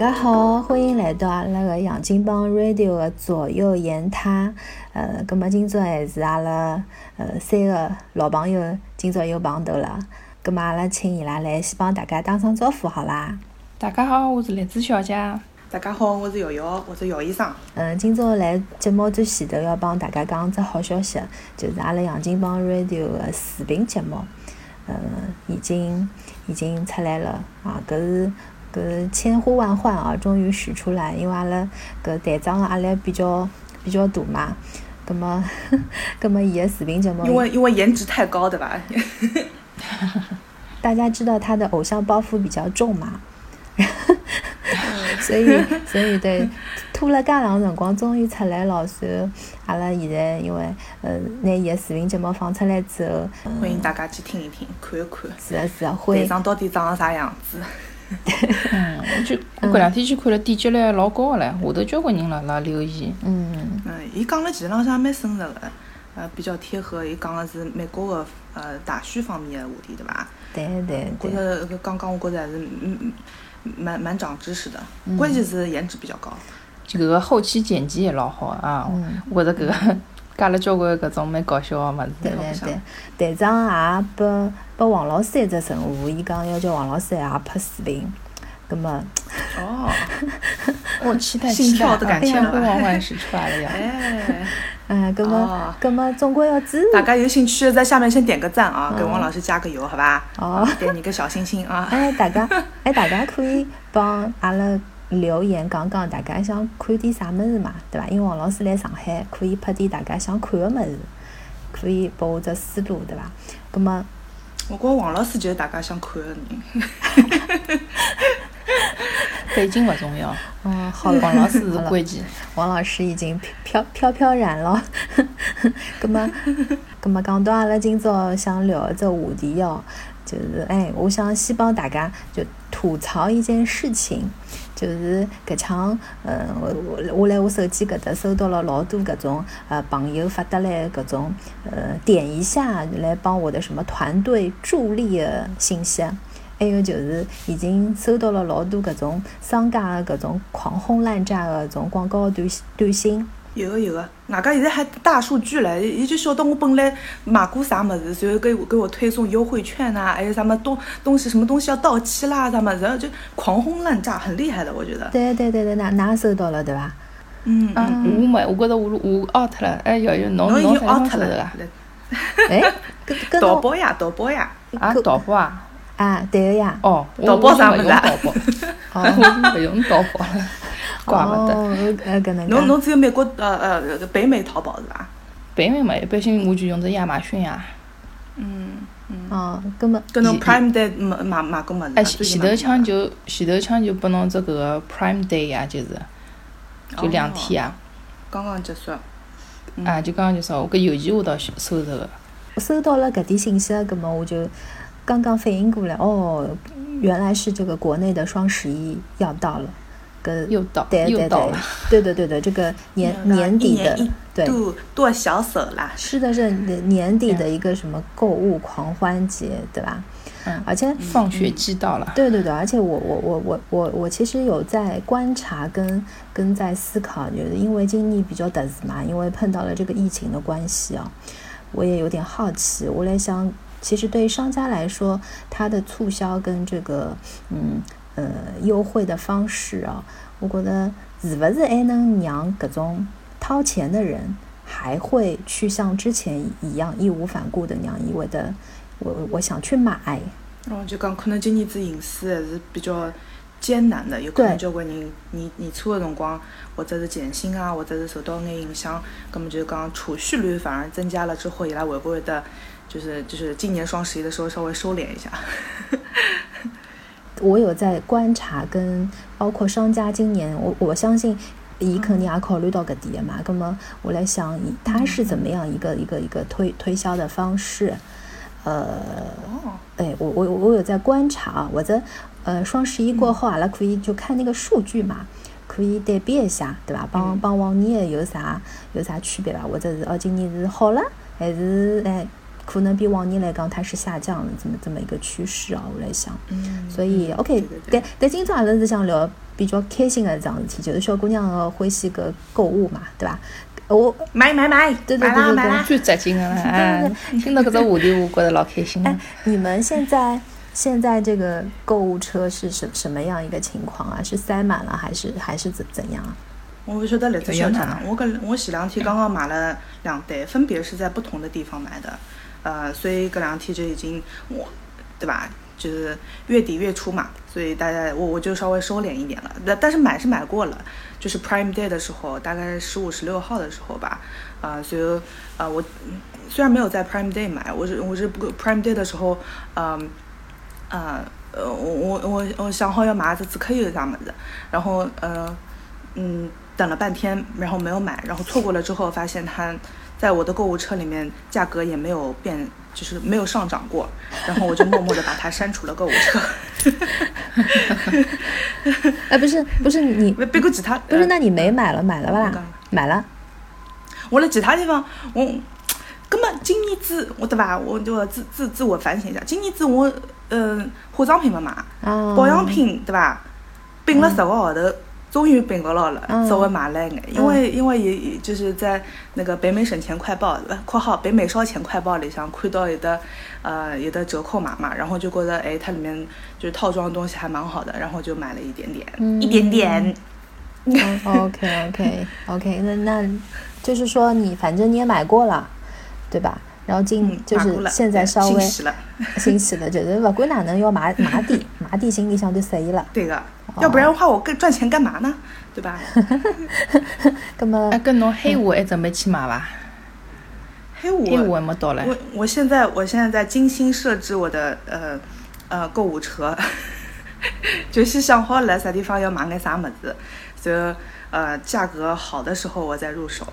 家好，欢迎来到阿拉个杨金帮 Radio 的左右言他。呃，葛么今朝还是阿拉呃三个老朋友今朝又碰头了。葛么阿拉请伊拉来先帮大家打声招呼，好啦。大家好，我是栗子小姐。大家好，我是瑶瑶，我是姚医生。嗯，今朝来节目最前头要帮大家讲只好消息，就是阿拉杨金帮 Radio 的视频节目，嗯，已经已经出来了啊，搿是。搿千呼万唤啊，终于使出来，因为阿拉搿队长压力比较比较大嘛，葛么 葛么伊个视频节目，因为因为颜值太高对伐？大家知道他的偶像包袱比较重嘛，所以所以对拖了介长辰光，终于出来了。所以阿拉现在因为呃拿伊个视频节目放出来之后，欢迎大家去听一听，看一看，是啊是啊，队长到底长了啥样子？嗯，我就我搿两天去看了，点击率老高个唻，下头交关人辣辣留言。嗯嗯，伊讲了其实浪向蛮深入个，呃，比较贴合。伊讲个是美国个呃大选方面个话题，对伐？对对对。觉着搿刚刚我觉着还是嗯蛮蛮长知识的，关键是颜值比较高。就搿个后期剪辑也老好啊，我觉着搿个。加了交关搿种蛮搞笑个物事，对对对，队长也拨拨王老师一只任务，伊讲要叫王老师也拍视频，葛末哦，我期待心跳的感觉千呼万唤始出来了呀！哎，嗯，葛末葛末总归要支持。大家有兴趣在下面先点个赞啊，给王老师加个油，好吧？哦，点你个小心心啊！哎，大家哎，大家可以帮阿拉。留言讲讲大家想看点啥么子嘛，对伐？因为王老师来上海，可以拍点大家想看个么子，可以拨我只思路，对伐？葛末，我觉王老师就是大家想看的人。背景勿重要。嗯，好，王老师是关键。王老师已经飘飘飘然了。葛末，葛末讲到阿拉今朝想聊一只话题哦，就是哎，我想先帮大家就吐槽一件事情。就是搿腔，呃，我我我来我手机搿搭收到了老多搿种呃朋友发得来搿种呃点一下来帮我的什么团队助力的信息，还有就是已经收到了老多搿种商家搿种狂轰滥炸的搿种广告短短信。有个有个，外加现在还大数据了，伊就晓得我本来买过啥么子，然后给我给我推送优惠券啊，还有什么东东西什么东西要到期啦啥么，然后就狂轰滥炸，很厉害的，我觉得。对对对对，哪哪收到了对吧？嗯嗯，我没，我觉着我我 out 了，哎哟哟，侬侬 out 了。哎，跟跟淘宝呀淘宝呀，啊淘宝啊，啊对个呀。哦，淘宝啥么子？淘宝，哦，不用淘宝了。哦，呃，搿能侬侬只有美国呃呃北美淘宝是伐？北美嘛，一般性我就用只亚马逊呀。嗯嗯。哦，搿么。搿侬 Prime Day 买买买过物事？哎，前头抢就前头抢就拨侬只搿个 Prime Day 呀，就是，就两天呀。刚刚结束。啊，就刚刚结束，我搿邮件我倒收着个。收到了搿点信息，搿么我就刚刚反应过来，哦，原来是这个国内的双十一要到了。又到，又到对，对对对对，这个年 年底的，对，剁小手啦，是的，是年底的一个什么购物狂欢节，对吧？嗯，而且放学季到了，对对对，而且我我我我我我其实有在观察跟跟在思考，就是因为今年比较特殊嘛，因为碰到了这个疫情的关系啊，我也有点好奇，我来想，其实对商家来说，它的促销跟这个，嗯。呃，优惠的方式啊，我觉得是不是还能让各种掏钱的人还会去像之前一样义无反顾的让伊会的我我想去买。哦，就讲可能今年子形势还是比较艰难的，有可能交关人年年初的辰光或者是减薪啊，或者是受到眼影响，那么就讲储蓄率反而增加了之后，伊拉会不会的，就是就是今年双十一的时候稍微收敛一下。我有在观察，跟包括商家今年，我我相信，伊肯定也考虑到搿点的嘛。那么我来想，他是怎么样一个一个一个推推销的方式？呃，哎，我我我有在观察啊，或者呃，双十一过后，阿拉可以就看那个数据嘛，可以对比一下，对吧？帮帮往年有啥有啥区别吧？或者是哦，今年是好了，还是哎？可能比往年来讲，它是下降的这么这么一个趋势啊，我来想。嗯。所以，OK，但但今朝阿拉是想聊比较开心的这桩事体，就是小姑娘的欢喜个购物嘛，对吧？我买买买，对对对对对。最扎劲个了，哎，听到搿只话题，我觉着老开心的哎。，你们现在现在这个购物车是什什么样一个情况啊？是塞满了还是还是怎怎样啊？我不晓得来自小哪不一样的，我跟我前两天刚刚买了两袋，分别是在不同的地方买的，呃，所以这两天就已经我，对吧？就是月底月初嘛，所以大家我我就稍微收敛一点了。但但是买是买过了，就是 Prime Day 的时候，大概十五十六号的时候吧，啊、所以呃我虽然没有在 Prime Day 买，我是我是不 Prime Day 的时候，嗯、呃呃我我我我想好要买只止咳药啥么子，然后呃嗯等了半天，然后没有买，然后错过了之后发现它在我的购物车里面价格也没有变，就是没有上涨过，然后我就默默的把它删除了购物车。哎，不是不是你别别个其他不是，呃那你没买了买了吧啦？买了。我在其他地方，我，根本今年子我对吧？我就自自自我反省一下，今年子我嗯化妆品没买，啊，保养品对吧？并了十个号头，终于并过牢了，嗯稍微买了一眼，因为因为也也就是在那个北美省钱快报（括号北美烧钱快报）里向看到有的呃有的折扣码嘛，然后就觉得哎它里面就是套装的东西还蛮好的，然后就买了一点点，嗯一点点。嗯 OK OK OK，那那就是说你反正你也买过了，对吧？然后今、嗯，就是现在稍微新奇 了，就是不管哪能要买买点买点，心里向就适意了。对个，要不然的话我更赚钱干嘛呢？对吧？那么哎，跟侬黑五还准备去买吧？黑五，黑五还没到嘞。我我现在我现在在精心设置我的呃呃购物车，就是想好了啥地方要买眼啥么子，所以呃价格好的时候我再入手，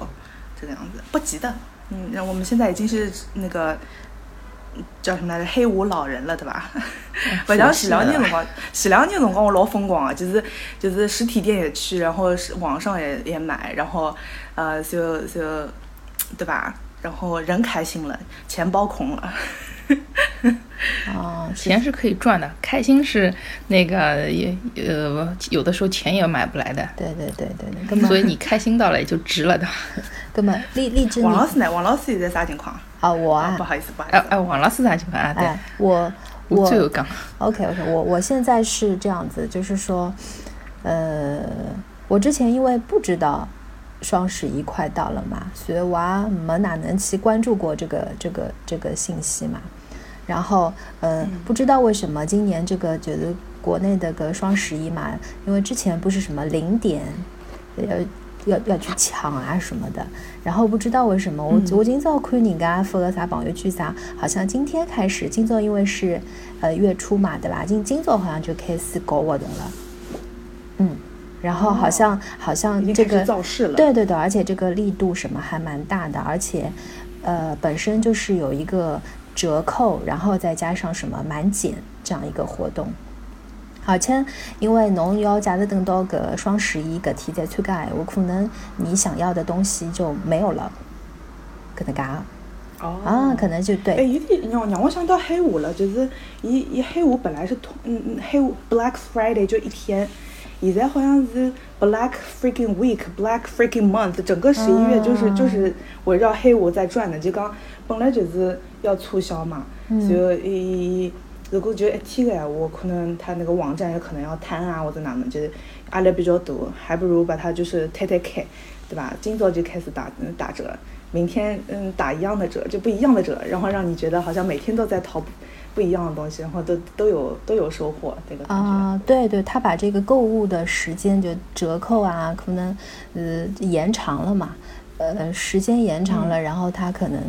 这个样子不急的。嗯，那我们现在已经是那个叫什么来着黑五老人了，对吧？不像前两年辰光，前两年辰光我老疯狂啊，就是就是实体店也去，然后是网上也也买，然后呃就就对吧？然后人开心了，钱包空了。啊，是钱是可以赚的，开心是那个也呃，有的时候钱也买不来的，对对对对对，所以你开心到了也就值了的。那么荔荔枝你王老师呢？王老师现在啥情况？啊，我啊不，好意思，不好意思。哎哎，王老师啥情况啊？对哎，，我我我最后讲，OK OK，我我现在是这样子，就是说，呃，我之前因为不知道双十一快到了嘛，所以我也没哪能去关注过这个这个这个信息嘛。然后，呃，不知道为什么今年这个觉得国内的个双十一嘛，因为之前不是什么零点，呃。要要去抢啊什么的，然后不知道为什么，我我今朝看人家发个啥朋友圈啥，好像今天开始，今朝因为是呃月初嘛，对吧？今今早好像就开始搞活动了，嗯，然后好像、好像这个造势了。对对对，而且这个力度什么还蛮大的，而且呃本身就是有一个折扣，然后再加上什么满减这样一个活动。而且，因为侬要假设等到搿双十一搿天再参加闲话，可能你想要的东西就没有了，搿能介啊，哦。啊可能就哎，对，有点让让我想到黑五了，就是伊伊黑五本来是通嗯嗯黑五 Black Friday 就一天，现在好像是 Black freaking week Black freaking month，整个十一月就是、嗯就是围绕黑五在转的，就讲本来就是要促销嘛，嗯。就伊伊如果就一天的闲话，可能他那个网站有可能要瘫啊或者哪能，就是压力比较大，还不如把它就是推推开，对吧？今早就开始打嗯打折，明天嗯打一样的折，就不一样的折，然后让你觉得好像每天都在淘不一样的东西，然后都都有都有收获，这个。啊，对对，他把这个购物的时间就折扣啊，可能呃延长了嘛，呃时间延长了，然后他可能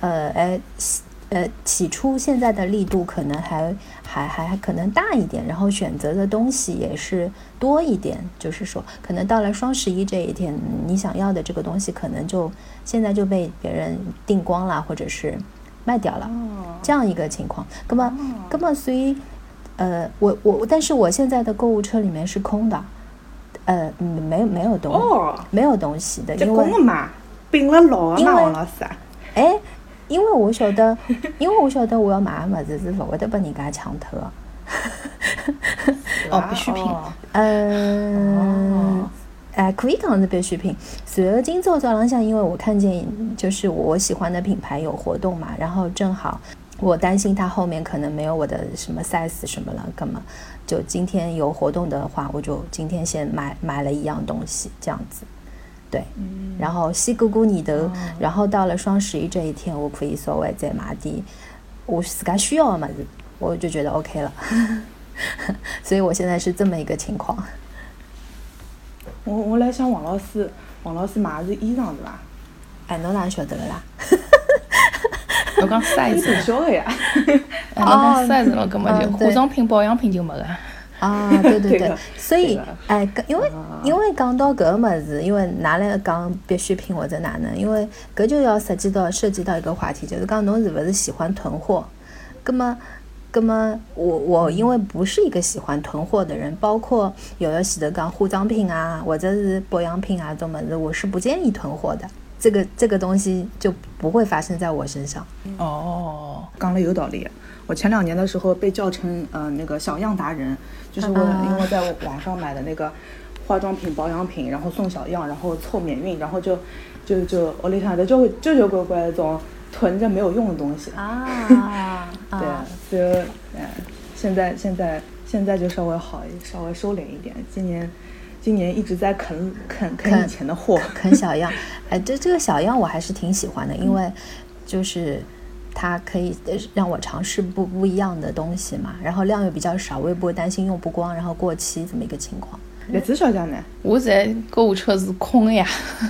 呃哎起呃起初现在的力度可能还还还还可能大一点，然后选择的东西也是多一点，就是说可能到了双十一这一天，嗯你想要的这个东西可能就现在就被别人订光了，或者是卖掉了。哦，这样一个情况。那么，那么所以，呃，我我但是我现在的购物车里面是空的，呃，嗯没有没有东、哦，没有东西的，结因为棍嘛，并了牢啊嘛，因为王老师啊。哎，因为我晓得，因为我晓得我要买的物事是不会得被人家抢脱的。哦，必需品。嗯，哎，可以讲是必需品。随后今朝早浪向，因为我看见就是我喜欢的品牌有活动嘛，然后正好我担心它后面可能没有我的什么 size 什么了，干嘛？就今天有活动的话，我就今天先买买了一样东西，这样子。对，然后先过过年头，然后到了双十一这一天，我可以稍微再买点我自家需要的么子，我就觉得 OK 了。所以我现在是这么一个情况。我我来想王老师，王老师买的是衣裳是吧？哎，侬哪晓得的啦？我讲 size 小的呀。哦，size 了，搿么就化妆品、保养品就没了。啊，对对 对，所以哎，因为因为讲到搿个物事，因为拿来讲必需品或者哪能，因为搿就要涉及到涉及到一个话题，就是讲侬是勿是喜欢囤货？葛么，葛么我我因为不是一个喜欢囤货的人，包括有的前头讲化妆品啊，或者是保养品啊，种物事，我是不建议囤货的。这个这个东西就不会发生在我身上。哦，讲了有道理。我前两年的时候被叫成呃那个小样达人，就是我因为在网上买的那个化妆品、保养品，然后送小样，然后凑免运，然后就就就我里向的就就就乖乖种囤着没有用的东西啊。对，就嗯，现在现在现在就稍微好，稍微收敛一点。今年今年一直在啃啃啃以前的货，啃小样。哎，这这个小样我还是挺喜欢的，因为就是。它可以让我尝试不不一样的东西嘛，然后量又比较少，我也不会担心用不光，然后过期这么一个情况。荔枝小姐呢？我在购物车是空的呀，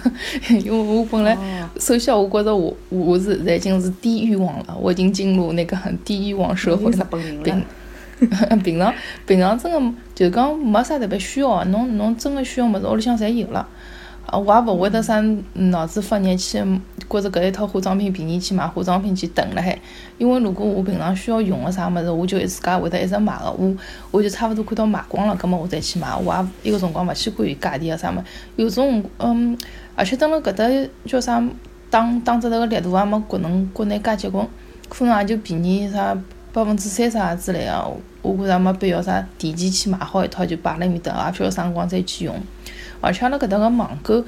因为我本来首先我觉得我我是已经是低欲望了，我已经进入那个很低欲望社会了。平平常平常真的就讲没啥特别需要，侬侬真的需要么子屋里向侪有了。啊，我也勿会得啥脑子发热去，觉着搿一套化妆品便宜去买化妆品去囤了海。因为如果我平常需要用个啥物事，我就自家会得一直买个。我我就差勿多看到卖光了，葛末我再去买。我也一个辰光勿去管伊价钿个啥物事。有种嗯，而且等辣搿搭叫啥打打折头个力度也没国能国内介结棍，可能也就便宜啥百分之三十啊之类个。我觉着没必要啥提前去买好一套就摆辣埃面搭，也勿晓得啥辰光再去用。而且阿拉搿搭个网购，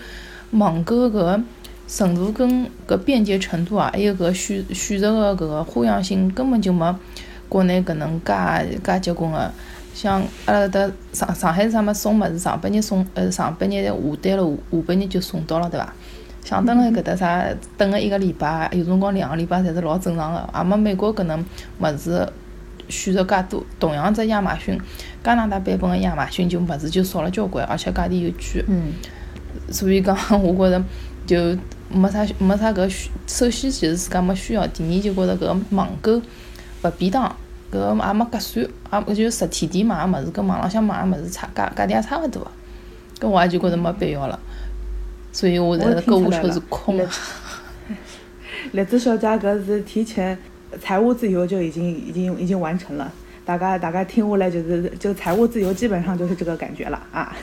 网购搿个程度跟搿便捷程度啊，还有搿选选择个搿个花样性，根本就没国内搿能介介结棍个。像阿拉搿搭上上海是啥么送物事，上半日送，呃上半日下单了，下下半日就送到了，对伐？像等辣搿搭啥等个一个礼拜，有辰光两个礼拜，侪是老正常个，也没美国搿能物事选择介多。同样只亚马逊。加拿大版本个亚马逊就物事就少了交关，而且价钿又贵。嗯，所以讲，我觉着就没啥没啥搿需。首先就是自家没需要，第二就觉着搿网购勿便当，搿也没合算，也就实体店买个物事跟网浪向买个物事差价价钿也差勿多，搿我也就觉着没必要了。所以我在购物车是空的。栗 子小姐搿是提前财务自由就已经已经已经完成了。大概大概听下来就是就财务自由基本上就是这个感觉了啊，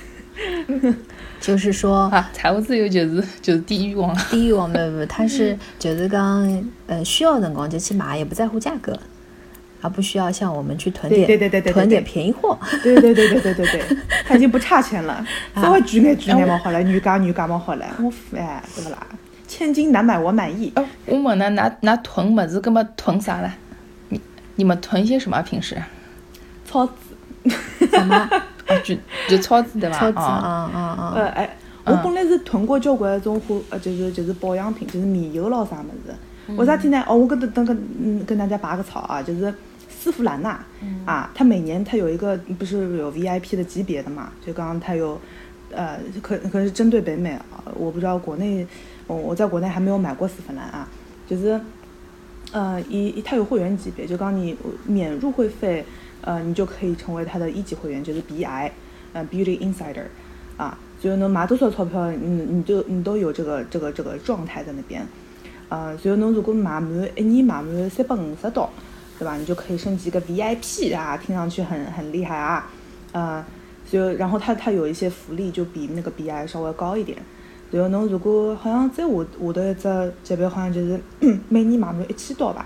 就是说啊财务自由就是就是低欲望，低欲望不不，他是就是讲呃需要的辰光就去买，也不在乎价格，而不需要像我们去囤点对对对对囤点便宜货，对对对对对对对，他已经不差钱了，稍微举眼举眼嘛好了，女家女家嘛好了，我哎对不啦？千金难买我满意。我问呢，拿拿囤么子，搿么囤啥了？你你们囤些什么平时？超子，什么？就就超子对吧？超子啊啊啊！呃哎，我本来是囤过交关种化，呃就是就是保养品，就是米油咯啥么子。为啥体呢？哦，我跟等跟嗯跟大家拔个草啊，就是丝芙兰呐，啊，它每年它有一个不是有 VIP 的级别的嘛？就刚刚它有，呃，可可是针对北美啊，我不知道国内，我我在国内还没有买过丝芙兰啊，就是，呃，一一它有会员级别，就刚你免入会费。呃，你就可以成为它的一级会员，就是 BI，呃，Beauty Insider，啊，所以侬买多少钞票，你你就你都有这个这个这个状态在那边，呃，所以侬如果买满一年买满三百五十刀，对吧？你就可以升级个 VIP 啊，听上去很很厉害啊，呃，就然后它它有一些福利就比那个 BI 稍微高一点，然后侬如果好像再下下头一只级别好像就是 每年买满一千刀吧。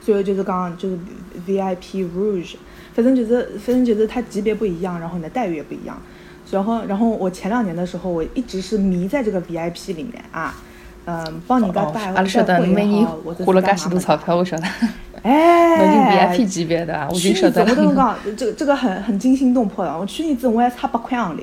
最后就是讲就是 VIP Rouge，反正就是反正就是它级别不一样，然后你的待遇也不一样。然后然后我前两年的时候，我一直是迷在这个 VIP 里面啊，嗯，帮人家带带货也好，我花了噶许多钞票，我晓得。哎，VIP 级别的，我就晓得。我跟你讲，这个这个很很惊心动魄的。我去年子我还差八块洋钿，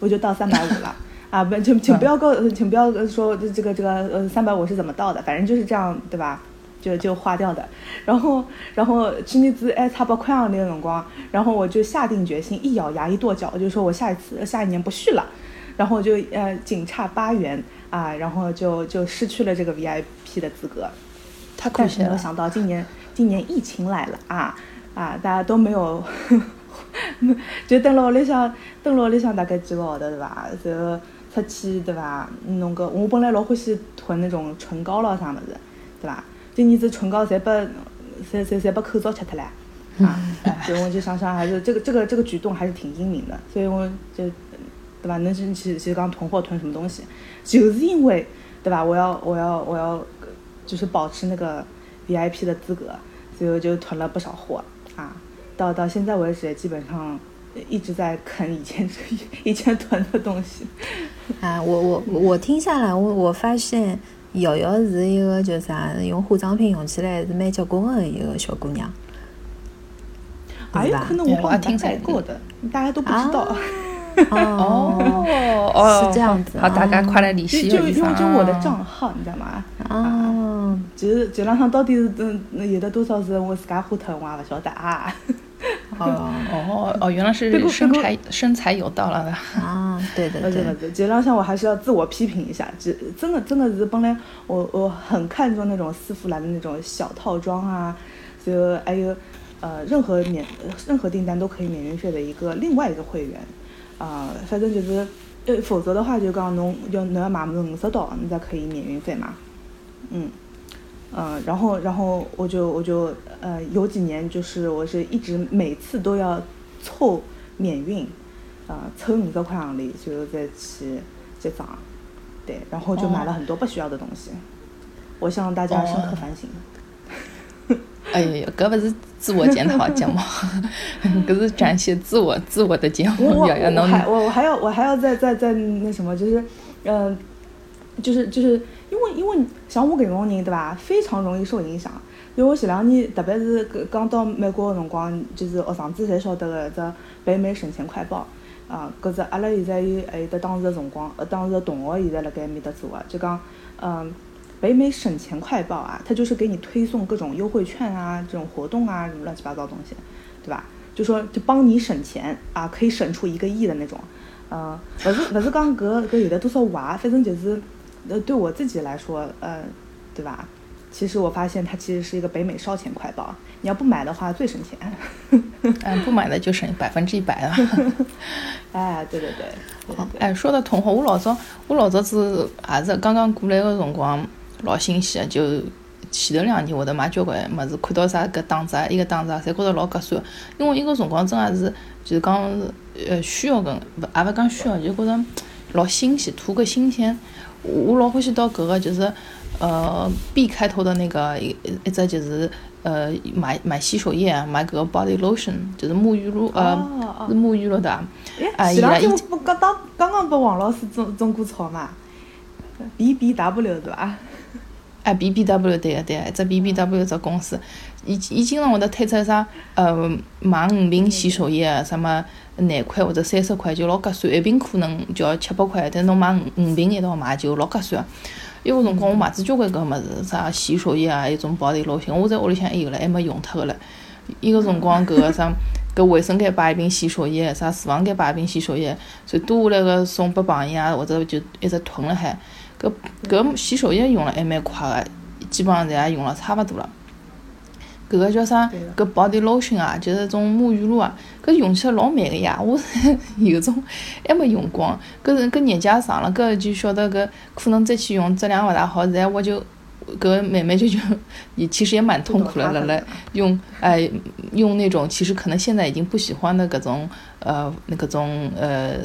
我就到三百五了。啊，不，请请不要告，请不要说这个这个呃三百五是怎么到的，反正就是这样，对吧？就就花掉的。然后然后去年子哎差八块洋钿的辰光，然后我就下定决心，一咬牙一跺脚，我就说我下一次下一年不续了。然后我就呃仅差八元啊，然后就就失去了这个 VIP 的资格。太可惜了。没有想到今年。今年疫情来了啊啊！大家都没有，就等了屋里向，等了屋里向大概几个号头对吧？然后出去对吧？弄个我本来老欢喜囤那种唇膏了啥么子，对吧？今年子唇膏侪被侪侪侪被口罩吃脱了啊！所以我就想想，还是这个这个这个举动还是挺英明的。所以我就对吧？能去去去刚囤货囤什么东西，就是因为对吧？我要我要我要就是保持那个。VIP 的资格，所以我就囤了不少货啊！到到现在为止，基本上一直在啃以前以前囤的东西。啊，我我我听下来，我我发现瑶瑶是一个叫啥，用化妆品用起来是蛮结棍的一个小姑娘。也有可能我帮听带过的，大家都不知道。哦哦，是这样子。好，大家快来联系就用就我的账号，你知道吗？啊，就是这两趟到底是嗯有的多少是我自家花脱，我也不晓得啊。哦哦哦，原来是身材身材有道了的啊！对对对，这两项我还是要自我批评一下，这真的真的是本来我我很看重那种丝芙兰的那种小套装啊，就还有呃任何免任何订单都可以免运费的一个另外一个会员。啊，反正就是，呃，否则的话就讲侬要侬要买五十刀，你才可以免运费嘛。嗯，嗯，然后然后我就我就呃有几年就是我是一直每次都要凑免运，啊，凑五十块洋钿就再去结账，对，然后就买了很多不需要的东西。我向大家深刻反省。哎呀，搿勿是自我检讨节目，搿是展现自我自我的节目。我我还我我还要我还要再再再那什么，就是，嗯，就是就是因为因为像我搿种人对吧，非常容易受影响。因为我前两年特别是刚到美国的辰光，就是学生子侪晓得个只北美省钱快报啊，搿只阿拉现在有还有得当时的辰光，呃，当时的同学现在辣盖埃面搭做个，就讲嗯。北美省钱快报啊，它就是给你推送各种优惠券啊，这种活动啊，什么乱七八糟东西，对吧？就说就帮你省钱啊，可以省出一个亿的那种。嗯，不是不是讲搿搿有的多少娃，反正就是呃对我自己来说，呃，对吧？其实我发现它其实是一个北美烧钱快报，你要不买的话最省钱。嗯，不买的就省百分之一百了。哎，对对对。哎，说到同货，我老早我老早子也是刚刚过来的辰光。老新鲜，就前头两年会得买交关么子，看到啥搿档次啊，伊个打折啊，侪觉着老合算。因为伊个辰光真也是，就是讲呃需要跟，勿也勿讲需要，就觉着老新鲜，图个新鲜。我老欢喜到搿个就是呃 B 开头的那个一一只就是呃买买洗手液，买搿个 body lotion，就是沐浴露呃是沐浴露的。哎，前两天不刚刚刚刚被王老师种种过草嘛？B B W 对伐？哎，B B W 对个对个，只 B B W 只公司，伊伊经常会得推出啥，呃，买五瓶洗手液，什么廿块或者三十块就老合算，一瓶可能就要七八块，但侬买五五瓶一道买就老合算。有个辰光我买子交关搿物事，啥洗手液啊，一种保底老型，我在屋里向还有了，还没用脱个唻。伊个辰光搿个啥，搿卫生间摆一瓶洗手液，啥厨房间摆一瓶洗手液，就多下来个送拨朋友啊，或者就一直囤辣海。搿搿洗手液用了还蛮快个，基本上侪也用了差勿多了。搿个叫啥？搿 body lotion 啊，就是种沐浴露啊，搿用起来老慢个呀。我有种还没用光，搿是搿日脚长了，搿就晓得搿可能再去用质量勿大好，现在我就搿妹妹就就也其实也蛮痛苦了，辣辣用哎用那种其实可能现在已经不喜欢的各种呃那各种呃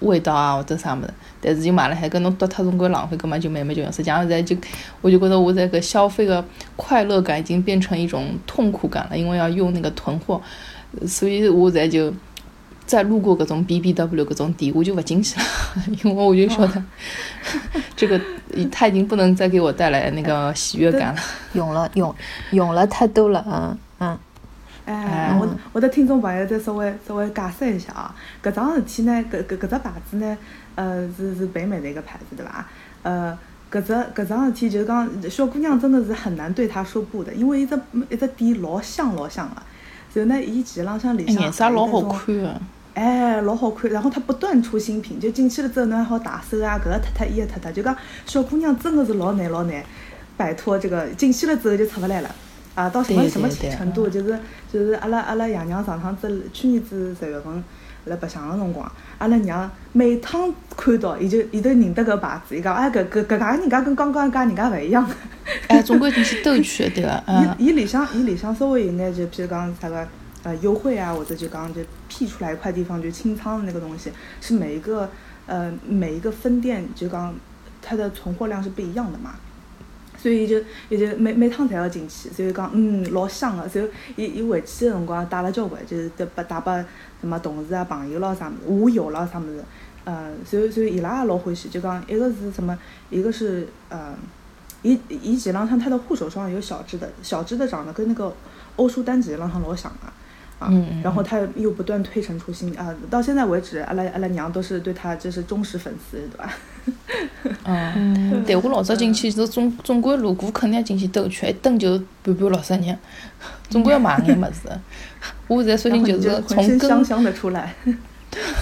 味道啊或者啥么的，但是就买了还跟侬丢脱总归浪费，搿么就妹妹就用。实际上现在就我就觉得我这个消费的快乐感已经变成一种痛苦感了，因为要用那个囤货，所以我在就。再路过各种 B B W 各种店，我就不进去了，因为我就晓得 这个他已经不能再给我带来那个喜悦感了。用了用用了太多了，嗯嗯。哎，我我的听众朋友再稍微稍微解释一下啊，搿桩事体呢，搿搿搿只牌子呢，呃，是是北美的一个牌子对伐？呃，搿只搿桩事体就是讲小姑娘真的是很难对他说不的，因为一只一只店老香老香个，然后呢，伊其实浪向里向颜色老好看个。哎，老好看，然后他不断出新品，就进去了之后，侬还好打手啊，搿个脱脱，伊个脱脱，就讲小姑娘真的是老难老难摆脱这个，进去了之后就出不来了。啊，到什么什么程度，就是就是阿拉阿拉爷娘上趟子去年子十月份辣白相个辰光，阿拉娘每趟看到，伊就伊都认得搿牌子，伊讲哎搿搿搿家人家跟刚刚家人家勿一样。哎，总归进去兜圈对个，嗯。伊伊里向伊里向稍微有眼就譬如讲啥个。呃，优惠啊，或者就刚刚就辟出来一块地方就清仓的那个东西，是每一个呃每一个分店就刚它的存货量是不一样的嘛，所以就也就每每趟侪要进去，所以讲嗯老香个，所以伊伊回去的辰光带了交关，就是带把带把什么同事啊朋友咯啥物事，友咯啥物事，呃，所以所以伊拉也老欢喜，就讲一个是什么，一个是呃，伊伊几浪向它的护手霜有小支的，小支的长得跟那个欧舒丹几浪向老像啊。啊，然后他又不断推陈出新啊，到现在为止，阿拉阿拉娘都是对他就是忠实粉丝，对吧？嗯，对我老早进去是总总归路过肯定要进去兜一圈，一等就半半六十年，总归要买眼么子。我现在索性就是从香香的出来。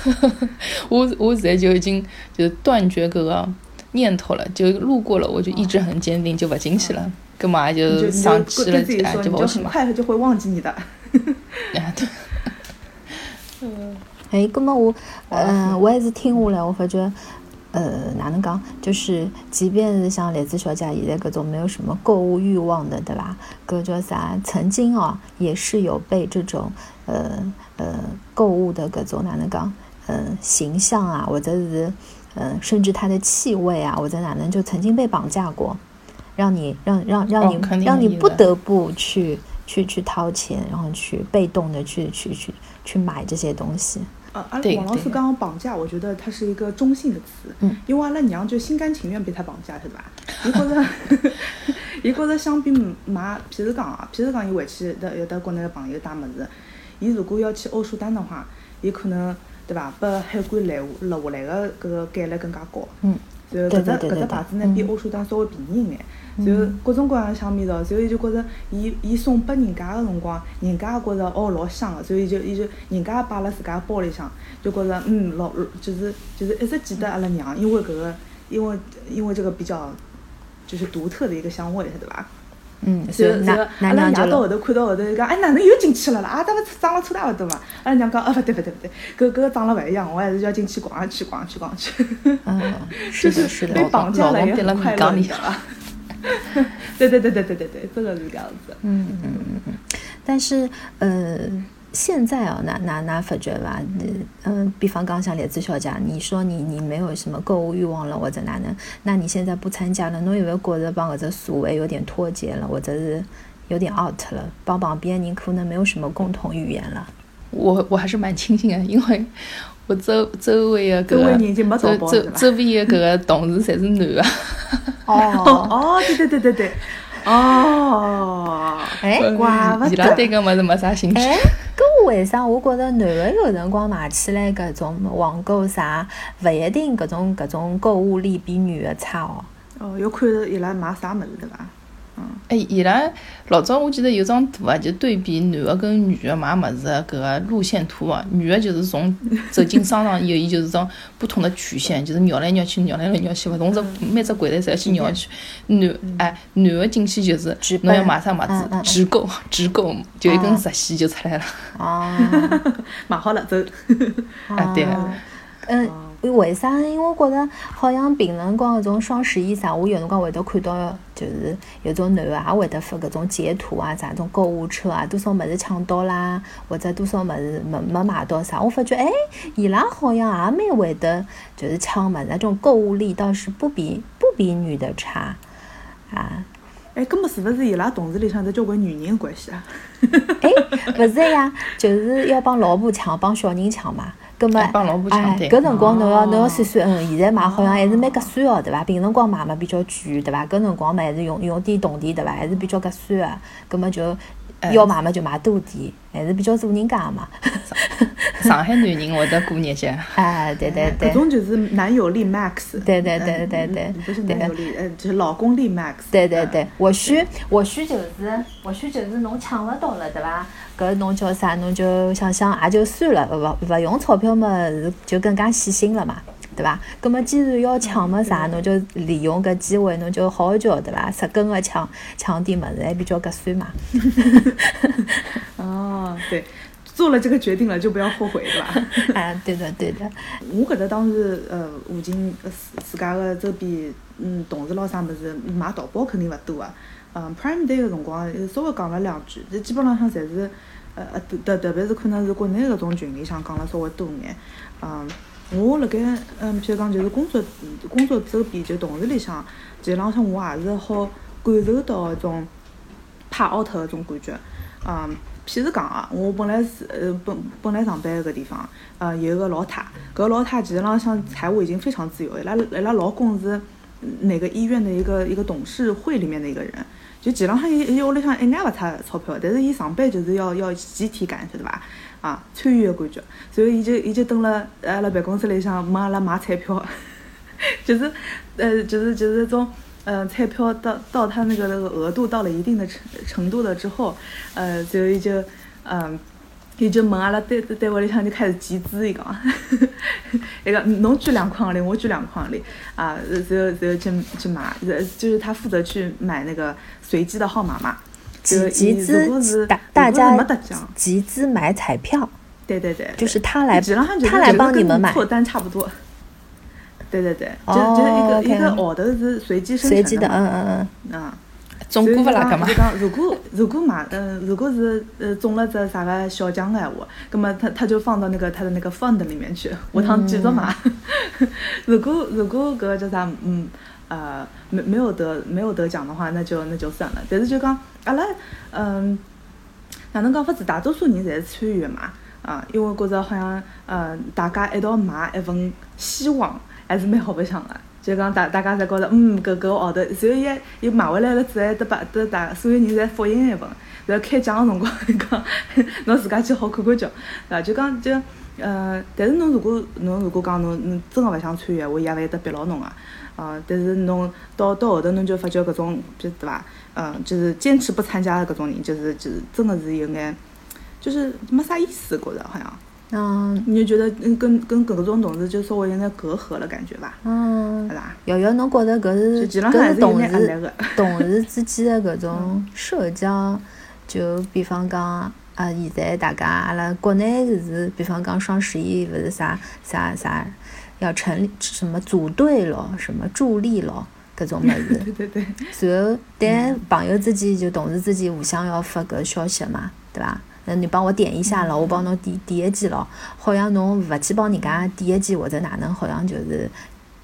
我我现在就已经就是断绝搿个念头了，就路过了我就一直很坚定，就不进去了，干嘛就上去了就就就很快就会忘记你的。对，嗯，哎，那么我，嗯，我还是听下来，我发觉，呃，哪能讲，就是即便是像栗子小姐现在各种没有什么购物欲望的，对吧？搿叫啥？曾经哦，也是有被这种，呃呃，购物的各种哪能讲，嗯，形象啊，或者是，嗯，甚至它的气味啊，或者哪能就曾经被绑架过，让你让让让你让你不得不去。去去掏钱，然后去被动的去去去去买这些东西。呃，阿拉王老师刚刚绑架，我觉得它是一个中性的词，嗯，因为阿拉娘就心甘情愿被他绑架，对吧？伊觉着，伊觉着相比买，譬如讲啊，譬如讲伊回去的有的国内的朋友带么子，伊如果要去欧舒丹的话，伊可能对吧？把海关拦落下来的搿个概率更加高，嗯，然后搿只搿只牌子呢，比欧舒丹稍微便宜一眼。然后各种各样香味道，然后伊就觉着，伊伊送拨人家个辰光，人家也觉着哦老香个，所以就伊就人家也摆辣自家包里向，就觉着嗯老就是就是一直记得阿拉娘，因为搿个因为因为这个比较就是独特的一个香味，对伐？嗯，然后然后阿拉娘到后头看到后头讲，哎哪能又进去了啦？啊，咱们长了差大勿多嘛？阿拉娘讲，啊勿对勿对勿对，搿搿个长了勿一样，我还是要进去逛去逛去逛去。嗯，就是被绑架了也很快乐，你知道吧？对对对对对对对，这个是这样子。嗯嗯嗯嗯，但是呃，现在啊，那那那发觉吧，嗯，比方刚像列子小姐，你说你你没有什么购物欲望了，或者哪能？那你现在不参加了，侬有没有觉得帮搿只所谓有点脱节了，或者是有点 out 了？帮旁边人可能没有什么共同语言了。我我还是蛮庆幸的，因为。我周周围的搿个周周周边的搿个同事侪是男的。哦哦，对对对对对，哦，哎，怪勿得。伊拉对搿物事没啥兴趣。哎，搿为啥我觉着男的有辰光买起来搿种网购啥，勿一定搿种搿种购物力比女的差哦。哦，要看伊拉买啥物事对伐？哎，伊拉老早我记得有张图啊，就对比男的跟女的买么子搿个路线图啊。女的就是从走进商场以后，伊就是种不同的曲线，就是绕来绕去，绕来绕去，勿同只每只柜台侪要去绕去。男哎，男的进去就是侬要买啥么子，直购直购，就一根直线就出来了。哦，买好了走。啊，对。嗯。为啥？因为我觉得好像平辰光搿种双十一啥，我有辰光会得看到，就是有种男个也会得发搿种截图啊，啥种购物车啊，多少物事抢到啦，或者多少物事没没买到啥，我发觉哎，伊拉好像也蛮会得，就是抢物事，这种购物力倒是不比不比女的差啊。哎，搿么是勿是伊拉同事里向有交关女人关系啊？哎，勿是呀，就是要帮老婆抢，帮小人抢嘛。葛末，哎，搿辰光侬要侬要算算，嗯，现在买好像还是蛮合算哦，对伐？平辰光买嘛比较贵，对伐？搿辰光嘛还是用用点动点，对伐？还是比较合算个。葛末就要买嘛就买多点，还是比较做人家嘛。上海男人会得过日节。哎，对对对。搿种就是男友力 max。对对对对对。不是男友力，呃，就是老公力 max。对对对，或许或许就是或许就是侬抢勿到了，对伐？搿侬叫啥？侬就想想也就算了，勿勿用钞票嘛，就更加细心了嘛，对伐？葛末既然要抢么啥，侬就利用搿机会，侬就好叫对伐？实根个抢抢点物事，还比较合算嘛。哦，对，做了这个决定了就不要后悔，对伐？哎，对的对的。我搿搭当时呃，附近自自家个周边，嗯，同事咾啥物事买淘宝肯定勿多啊。嗯，Prime Day 个辰光稍微讲了两句，这基本浪向侪是，呃呃，特特别是可能是国内搿种群里向讲了稍微多眼。嗯，我辣盖嗯，譬如讲就是工作工作周边就同事里向，其实浪向我也是好感受到一种怕 out 搿种感觉。嗯，譬如讲啊，我本来是呃本本来上班搿地方，呃有一个老太，搿老太其实浪向财务已经非常自由，伊拉伊拉老公是哪个医院的一个一个董事会里面的一个人。就前浪向伊伊屋里向一眼勿差钞票，但是伊上班就是要要集体感，晓得伐？啊，参与个感觉。所以伊就伊就蹲辣阿拉办公室里向问阿拉买彩票，就是呃就是就是种呃彩票到到他那个那个额度到了一定的程程度了之后，呃，所以就嗯。伊就问阿拉单单位里向就开始集资，伊讲，伊个侬举两块钿，我举两块钿，啊，然后然后去去买，就是他负责去买那个随机的号码嘛。集集资，大大家集资买彩票。对对对。就是他来，他来帮你们买。错单差不多。对对对，就就是一个一个号头是随机生成的。嗯嗯嗯。啊。中过勿啦？搿嘛？就讲，如果如果买，嗯，如果是呃中了只啥个小奖个闲话，葛么他他就放到那个他的那个 fund 里面去，下趟继续买。如果如果搿个叫啥，嗯呃没没有得没有得奖的话，那就那就算了。但是就讲阿拉嗯哪能讲法子？大多数人侪是参与个嘛，啊，因为觉着好像呃大家一道买一份希望，还是蛮好白相个。就讲大大家侪觉着，嗯，搿搿个号头，然后伊伊买回来了之后，还得把得大所有人侪复印一份，然后开奖个辰光讲，侬自家去好看看叫，对伐？就讲就，呃，但是侬如果侬如果讲侬侬真个勿想参与，我也勿会得逼牢侬个，呃，但是侬到到后头侬就发觉搿种，就对伐？嗯，就是坚持不参加的搿种人，就是就是真的是有眼，就是没啥意思，觉着好像。嗯，你就觉得跟跟跟各种同事就稍微有点隔阂了，感觉吧？嗯，是吧？瑶瑶，侬觉得搿是搿是同事 同事之间的搿种社交？就比方讲啊，现在大家阿拉国内是，比方讲双十一勿是啥啥啥要成立什么组队咯，什么助力咯，搿种物事。对对对。然后，但朋友之间就同事之间互相要发搿消息嘛，对伐？那你帮我点一下了，我帮侬点点一记了，好像侬勿去帮人家点一记或者哪能，好像就是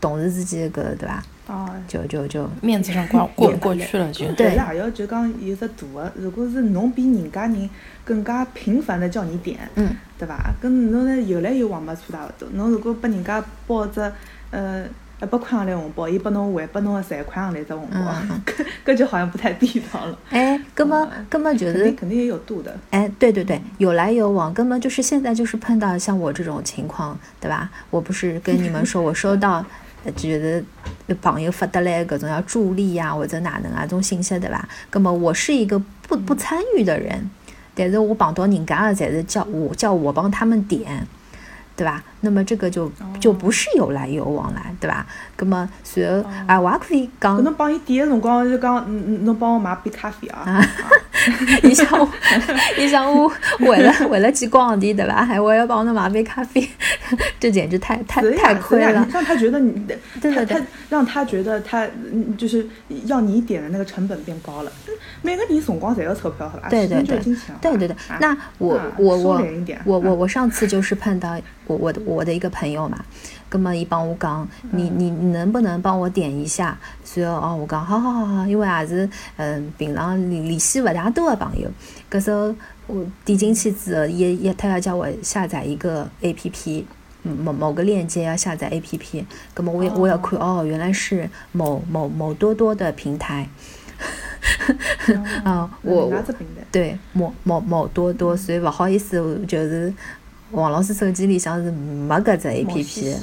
同事之间个对伐？哦，就就就面子上过过不过去了就。对啦，要就讲有只大个，如果是侬比人家人更加频繁的叫你点，嗯，对伐？跟侬呢有来有往嘛，差大勿多。侬如果拨人家报只呃。一百块洋钿红包，伊拨侬还拨侬个十块洋钿只红包，搿搿就好像不太地道了。哎，搿么搿么就是肯定也有度的。哎，对对对，有来有往，根本就是现在就是碰到像我这种情况，对吧？我不是跟你们说 我收到，觉得朋友发得来搿种要助力呀或者哪能啊种信息，对吧？搿么我是一个不不参与的人，但是我碰到人家个侪是叫我叫我帮他们点。对吧？那么这个就就不是有来有往了，对吧？那么随后啊，我也可以讲。侬帮伊点的辰光就讲，嗯侬帮我买杯咖啡啊。啊，你想我，你想我为了 为了几光的，对吧？还我要帮侬买杯咖啡，这简直太太太亏了。让他觉得你，对对对，让他觉得他就是要你点的那个成本变高了。每个人辰光侪要钞票，好吧？对对对，对对对。那我我我我我我上次就是碰到我我我的一个朋友嘛。那么伊帮我讲，你你能不能帮我点一下？随后哦，我讲好好好好，因为也是嗯平常联联系不大多的朋友。搿时候我点进去之后，也也他要叫我下载一个 A P P，某某个链接要下载 A P P。那么我我要看哦，原来是某某某多多的平台。啊，我对某某某多多，所以不好意思，就是。王老师手机里向是没搿只 A P P，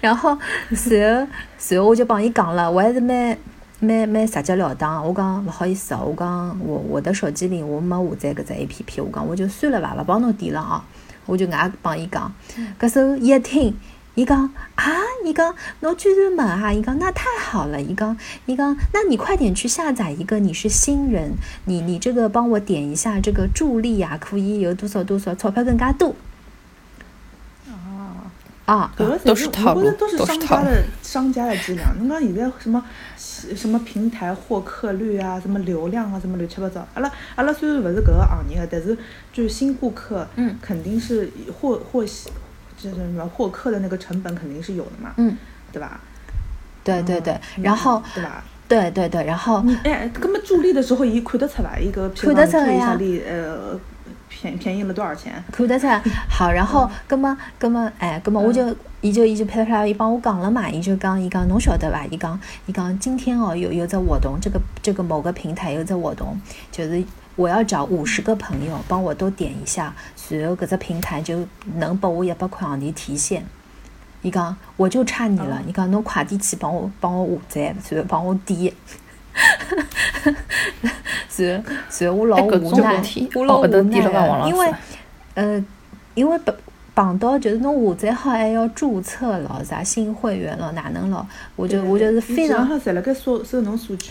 然后随后随后我就帮伊讲了，我还是蛮蛮蛮直截了当，我讲勿好意思哦，我讲我我的手机里我没下载搿只 A P P，我讲我就算了吧，勿帮侬点了啊，我就挨帮伊讲，搿时候伊一听。伊讲啊，伊讲侬居然问啊，伊讲那太好了，伊讲伊讲，那你快点去下载一个，你是新人，你你这个帮我点一下这个助力呀，可以有多少多少钞票更加多。啊啊，都是套路，都是商家的商家的伎俩。侬讲现在什么什么平台获客率啊，什么流量啊，什么乱七八糟。阿拉阿拉虽然不是搿个行业的，但是就是新顾客，嗯，肯定是获获。就是什么获客的那个成本肯定是有的嘛，嗯，对吧？对对对，然后对吧？对对对，然后你哎，根本助力的时候伊看得出来一个，看得出来呀，呃，便便宜了多少钱？看得出来。好，然后，葛么，葛么，哎，葛么，我就，伊就，伊就拍出来，伊帮我讲了嘛，伊就讲，伊讲，侬晓得伐？伊讲，伊讲，今天哦，有有只活动，这个这个某个平台有只活动，就是。我要找五十个朋友帮我都点一下，随后搿只平台就能拨我一百块行钿提现。伊讲我就差你了，伊讲侬快点去帮我帮我下载，随后帮我点。随后随后我老无奈，我老无奈，因为呃，因为不。绑到就是侬下载好还要注册了，啥新会员了，哪能了？我就我就是非常。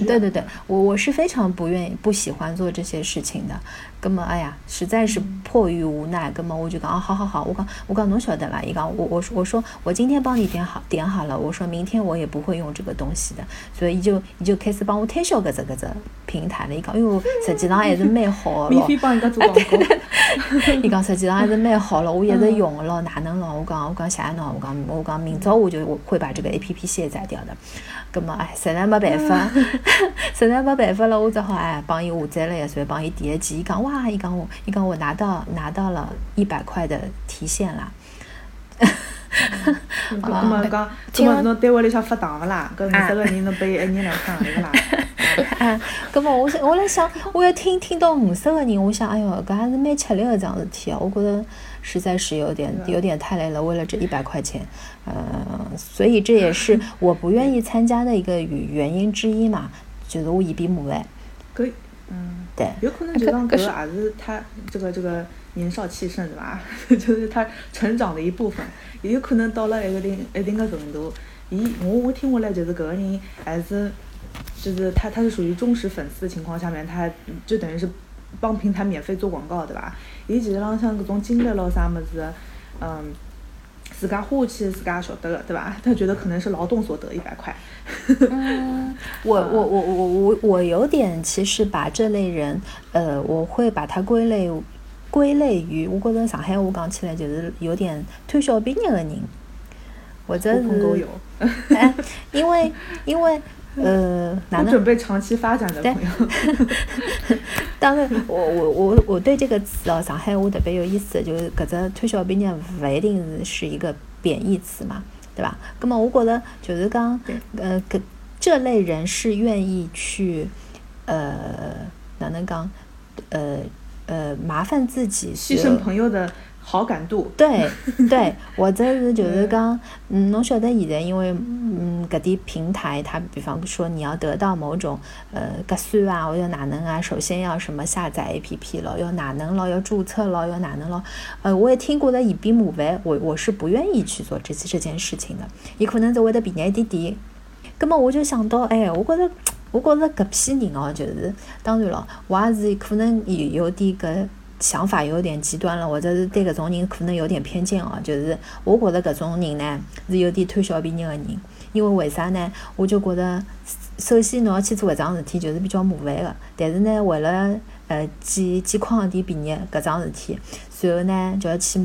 对对对，我我是非常不愿意、不喜欢做这些事情的。那么哎呀，实在是迫于无奈，那么我就讲啊，好好好，我讲我讲侬晓得伐？伊讲我我说我说我今天帮你点好点好了，我说明天我也不会用这个东西的，所以伊就伊就开始帮我推销搿只搿只平台了。伊讲，哎哟实际上还是蛮好的。免费帮人家做广告。伊讲实际上还是蛮好了，我一直用了，哪能了？我讲我讲谢谢侬，我讲我讲明朝我就会把这个 A P P 卸载掉的。那么哎，实在没办法，实在没办法了，我只好哎帮伊下载了一所以帮伊点一击。伊讲哇，伊讲我，伊讲我拿到拿到了一百块的提现了。那么讲，那么侬单位里向发糖勿啦？搿五十个人侬拨伊一人两块行钿勿啦？啊，搿么我我辣想，我要听听到五十个人，我想，哎哟，搿还是蛮吃力个桩事体啊！我觉得实在是有点有点太累了，为了这一百块钱，呃，所以这也是 我不愿意参加的一个原因之一嘛，就是我一笔母爱。可以，嗯，对，有可能就讲搿个也是他这个这个年少气盛对吧？就是他成长的一部分，也有可能到了一个定一定的程度，伊我我听下来就是搿个人还是。就是他，他是属于忠实粉丝的情况下面，他就等于是帮平台免费做广告，对吧？伊其实浪像搿种经历咯啥物事，嗯，自家花去自家晓得的，对吧？他觉得可能是劳动所得一百块。嗯，我 我我我我我有点其实把这类人，呃，我会把它归类归类于，我觉着上海话讲起来就是有点推销毕业的人，或者是，因为因为。呃，不准备长期发展的朋友。当然，我我我我对这个词哦，上海话特别有意思，就是搿只推销毕业勿一定是是一个贬义词嘛，对吧？那么我觉得就是讲，呃，搿这类人是愿意去，呃，哪能讲，呃呃，麻烦自己，牺牲朋友的。好感度，对对，或者是就是讲，嗯，侬晓得现在因为嗯搿点平台，它比方说你要得到某种呃核算啊，或者哪能啊，首先要什么下载 A P P 了，要哪能了，要注册了，要哪能了，呃，我也听过的一笔母烦，我我是不愿意去做这这件事情的，也可能是为了便宜一点点。那么我就想到，哎，我觉得我觉得搿批人哦，就是当然了，我也是可能有有点搿。想法有点极端了，或者是对搿种人可能有点偏见哦。就是我觉着搿种人呢是有点贪小便宜的人，因为为啥呢？我就觉着，首先侬要去做搿桩事体就是比较麻烦的，但是呢，为了呃捡捡矿点便宜搿桩事体，随后呢就要去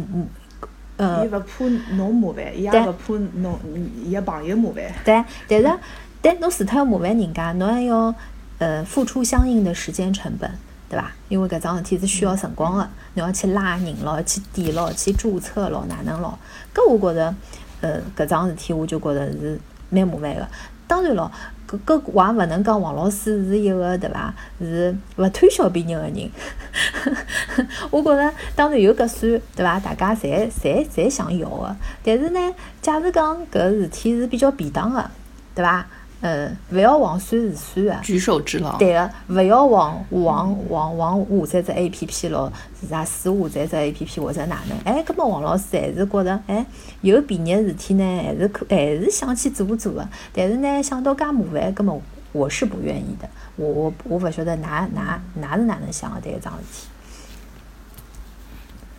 呃。伊勿怕侬麻烦，伊也勿怕侬伊个朋友麻烦。对，但是但侬除脱要麻烦人家，侬还要呃付出相应的时间成本。对伐？因为搿桩事体是需要辰光个，侬要去拉人咯，去点咯，去注册咯，哪能咯？搿我觉着，呃，搿桩事体我就觉着是蛮麻烦个。当然咯，搿搿我也勿能讲王老师是一个对伐？是勿贪小便宜个人。我觉着当然有搿算对伐？大家侪侪侪想要个。但是呢，假如讲搿事体是比较便当个，对伐？呃，勿要往算是算个，举手之劳。对个，勿要往往往往下载只 A P P 咯，是啥试下载只 A P P 或者哪能？哎，搿么王老师还是觉着，哎，有便宜事体呢，还是可，还是想去做做个。但是呢，想到介麻烦，搿么我是不愿意的。我我我勿晓得，㑚㑚㑚是哪能想个对搿桩事体？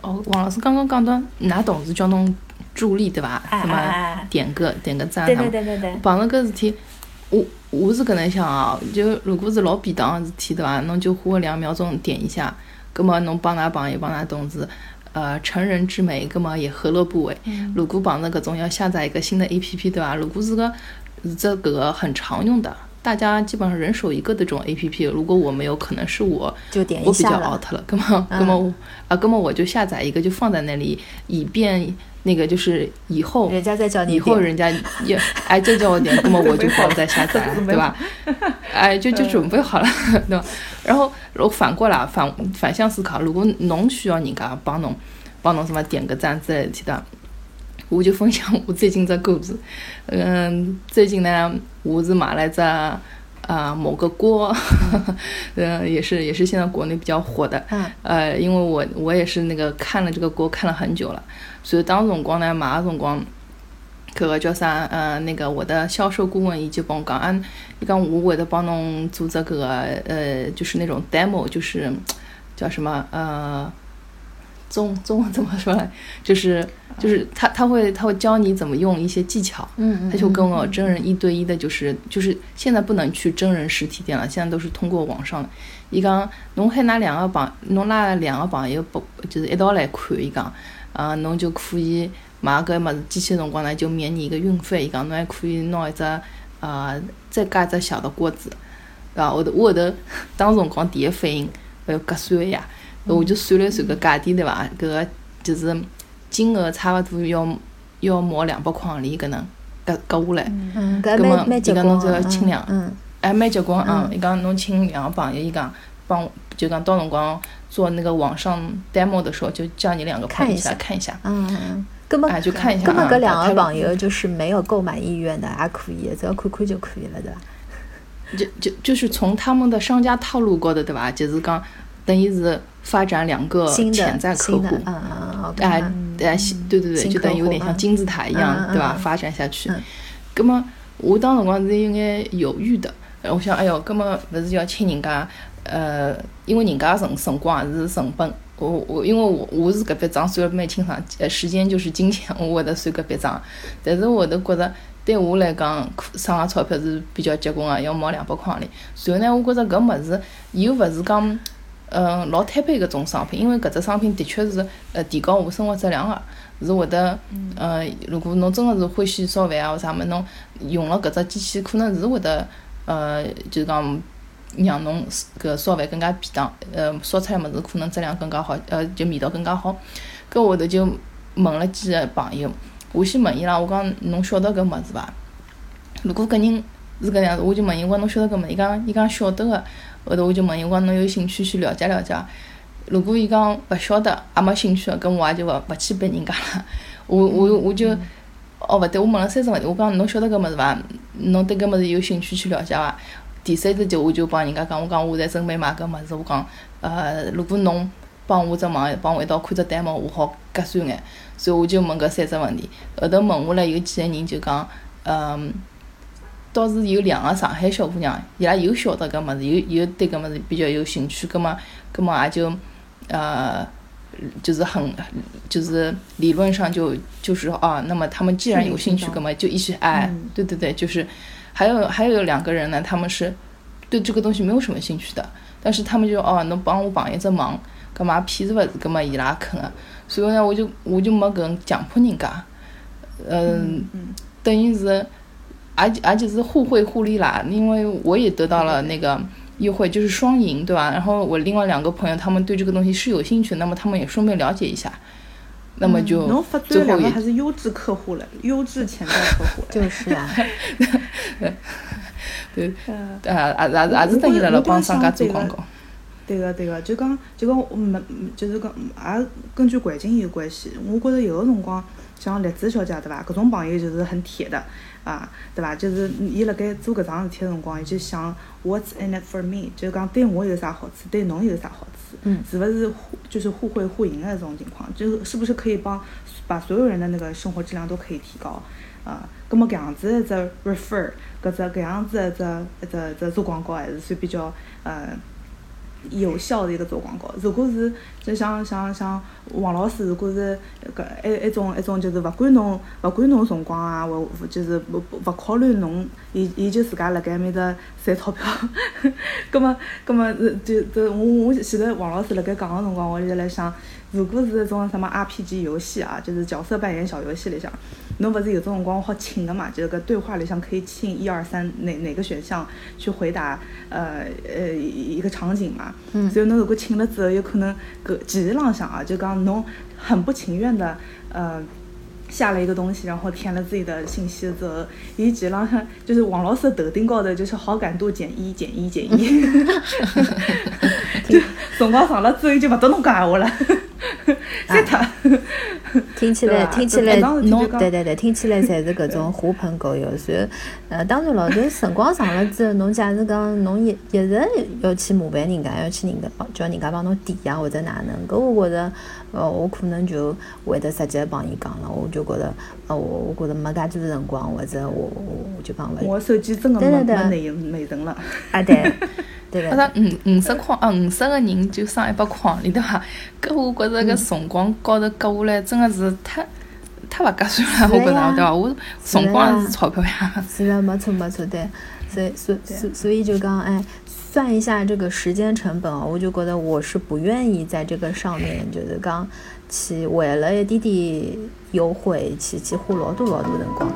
哦，王老师刚刚讲到，㑚同事叫侬助力对伐？什么点个点个赞？对对对对对。碰着搿事体。我我是搿能想啊，就如果是老便当个事体，对伐？侬就花两秒钟点一下，葛末侬帮㑚朋友、帮㑚同事，呃，成人之美，葛末也何乐不为？如果碰着搿种要下载一个新的 APP，对伐？如果是个是这个很常用的，大家基本上人手一个的这种 APP，如果我没有，可能是我就点我比较 out 了，葛末葛末啊，葛末我就下载一个，就放在那里，以便。那个就是以后，人家再叫你以后人家也哎再叫我点，那么我就好再下载了，对吧？哎，就就准备好了，对吧？然后，然后反过来反反向思考，如果侬需要人家帮侬帮侬什么点个赞之类的，我就分享我最近这故事。嗯，最近呢，我是买了只啊某个锅，嗯，也是也是现在国内比较火的。嗯。呃，因为我我也是那个看了这个锅看了很久了。所以当辰光呢，买个辰光，搿个叫啥？呃，那个我的销售顾问伊就帮我讲，啊，伊讲我会得帮侬做这个，呃，就是那种 demo，就是叫什么？呃，中中文怎么说呢？就是就是他他会他会教你怎么用一些技巧，嗯他就跟我真人一对一的，就是就是现在不能去真人实体店了，现在都是通过网上。伊讲侬喊那两个朋，侬拉两个朋友不就是一道来看？伊讲。啊，侬就可以买搿物事机器辰光呢，就免你一个运费。伊讲侬还可以拿一只啊，再加一只小的锅子，对伐？后头我后头当辰光第一反应，哎哟，合算呀！我就算了算搿价钿，对伐？搿个就是金额差勿多要要毛两百块钿搿能，搿搿下来。嗯，搿蛮蛮结棍两，嗯，还蛮结棍嗯。伊讲侬请两个朋友，伊讲帮就讲到辰光。做那个网上 demo 的时候，就叫你两个朋友一下看一下，嗯嗯，根本就看一下，根本搿两个朋友就是没有购买意愿的，也可以，只要看看就可以了，对吧？就就就是从他们的商家套路过的，对吧？就是讲等于是发展两个潜在客户，嗯嗯，哎哎，对对对，就等于有点像金字塔一样，对吧？发展下去。那么我当辰光是有眼犹豫的，我想，哎哟，那么不是要请人家。呃，因为人家辰辰光也是成本，我我因为我我是搿笔账算了蛮清爽，呃，时间就是金钱，我会得算搿笔账。但是我都觉着对我来讲，省个钞票是比较结棍个，要毛两百块钿。然后呢，我觉着搿物事又勿是讲，嗯，老推背搿种商品，因为搿只商品的确是呃提高我生活质量个，是会得，呃，如果侬真个是欢喜烧饭啊或啥物事，侬用了搿只机器，可能是会得，呃，就是讲。让侬搿烧饭更加便当，呃，烧出来物事可能质量更加好，呃，就味道更加好。搿下头就问了几个朋友，我先问伊拉，我讲侬晓得搿物事伐？如果搿人是搿样子，我就问伊，我讲侬晓得搿物事？伊讲伊讲晓得个。后头我就问伊，我讲侬有兴趣去了解了解？如果伊讲勿晓得，也没兴趣，搿我也就勿勿去逼人家了。我我我就，哦勿对，我问了三只问题，我讲侬晓得搿物事伐？侬对搿物事有兴趣去了解伐？第三只就我就帮人家讲，我讲我在准备买搿物事，我讲，呃，如果侬帮我只忙，帮我一道看只 demo，我好合算眼。所以我就问搿三只问题。后头问下来有几个人就讲，嗯，倒是有两个上海小姑娘，伊拉又晓得搿物事，又又对搿物事比较有兴趣，葛末葛末也就呃，就是很，就是理论上就就是啊，那么他们既然有兴趣，那么就一起哎，对对对，就是还有还有两个人呢，他们是对这个东西没有什么兴趣的，但是他们就哦，能帮我帮一只忙，干嘛屁事不是干嘛伊拉肯啊？所以呢，我就我就没跟强迫人家，嗯，等于是，而且而且是互惠互利啦，因为我也得到了那个。优惠就是双赢，对吧？然后我另外两个朋友，他们对这个东西是有兴趣，那么他们也顺便了解一下，那么就最后也还是优质客户了，优质潜在客户。就是啊，对，啊啊啊也！是等于来了帮商家做广告。对个对个，就讲就讲没就是讲也根据环境有关系。我觉着有个辰光，像栗子小姐对伐？搿种朋友就是很铁的。啊，对伐？就是伊辣盖做搿桩事体个辰光，伊就想 What's in it for me？就是讲对我有啥好处，对侬有啥好处？嗯，是勿是互就是互惠互赢的这种情况？就是不是可以帮把所有人的那个生活质量都可以提高？啊，葛末搿样子一只 refer，搿只搿样子一只一只一只做广告还是算比较呃。有效的一个做广告，如果是就像像像王老师，如果是搿一一种一种就是勿管侬勿管侬辰光啊，或就是勿勿考虑侬，伊伊就自家辣盖埃面搭赚钞票，葛末葛末是就就我我前头王老师辣盖讲个辰光，我就辣想。如果是一种什么 RPG 游戏啊，就是角色扮演小游戏里向，侬勿是有种辰光好请的嘛？就是个对话里向可以请一二三哪哪个选项去回答，呃呃一个场景嘛。嗯。所以侬如果请了之后，有可能搿其实浪向啊，就讲侬很不情愿的，呃。下了一个东西，然后填了自己的信息之后，伊其实浪向就是王老师头顶高头就是好感度减一减一减一。就辰光长了之后就勿得侬讲闲话了。听起来听起来，侬对对对，听起来侪 是搿种狐朋狗友。所以，呃，当然咯，就辰光长了之后，侬假如讲侬一一直要去麻烦人家，要去人家帮叫人家帮侬点啊，或者哪能，搿我觉着，呃，我可能就会得直接帮伊讲了。我就觉着，呃，我我觉着没介多辰光，或者我我我就帮勿。我手机真的没没内内存了。啊对。他说五五十块啊，五十个人就上一百块里对伐？搿我觉着搿辰光高头割下来真的是太太勿合算了，我觉着对伐？我辰光是钞票呀。是的，没错没错，对。所以所所所以就讲哎，算一下这个时间成本哦，我就觉得我是不愿意在这个上面就是讲去为了一点点优惠去去花老多老多辰光。